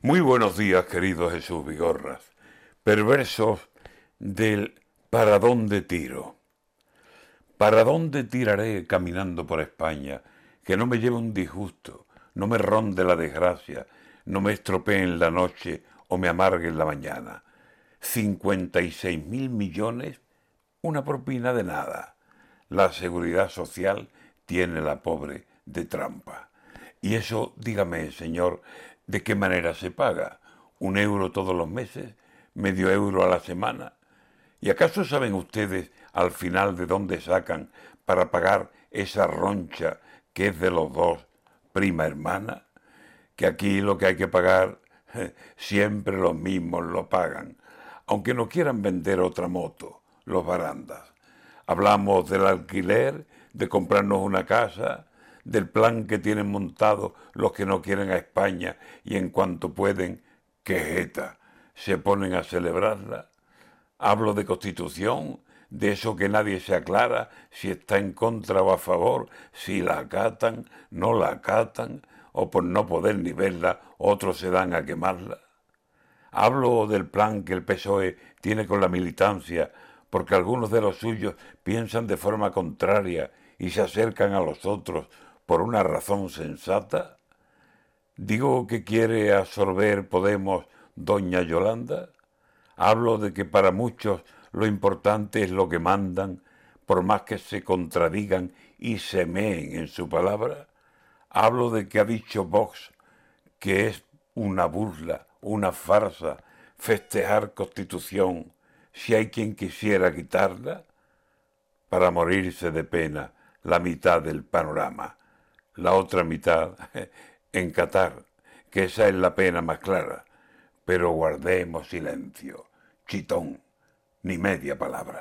Muy buenos días, querido Jesús Vigorras. Perversos del ¿para dónde tiro? ¿Para dónde tiraré caminando por España? Que no me lleve un disgusto, no me ronde la desgracia, no me estropee en la noche o me amargue en la mañana. Cincuenta y seis mil millones, una propina de nada. La seguridad social tiene la pobre de trampa. Y eso, dígame, señor, ¿De qué manera se paga? ¿Un euro todos los meses? ¿Medio euro a la semana? ¿Y acaso saben ustedes al final de dónde sacan para pagar esa roncha que es de los dos, prima hermana? Que aquí lo que hay que pagar siempre los mismos lo pagan, aunque no quieran vender otra moto, los barandas. Hablamos del alquiler, de comprarnos una casa, del plan que tienen montado los que no quieren a España y en cuanto pueden, quejeta, se ponen a celebrarla. Hablo de constitución, de eso que nadie se aclara si está en contra o a favor, si la acatan, no la acatan, o por no poder ni verla, otros se dan a quemarla. Hablo del plan que el PSOE tiene con la militancia, porque algunos de los suyos piensan de forma contraria y se acercan a los otros por una razón sensata? ¿Digo que quiere absorber Podemos doña Yolanda? Hablo de que para muchos lo importante es lo que mandan, por más que se contradigan y se meen en su palabra. Hablo de que ha dicho Vox que es una burla, una farsa, festejar constitución si hay quien quisiera quitarla, para morirse de pena la mitad del panorama la otra mitad en Qatar, que esa es la pena más clara. Pero guardemos silencio, chitón, ni media palabra.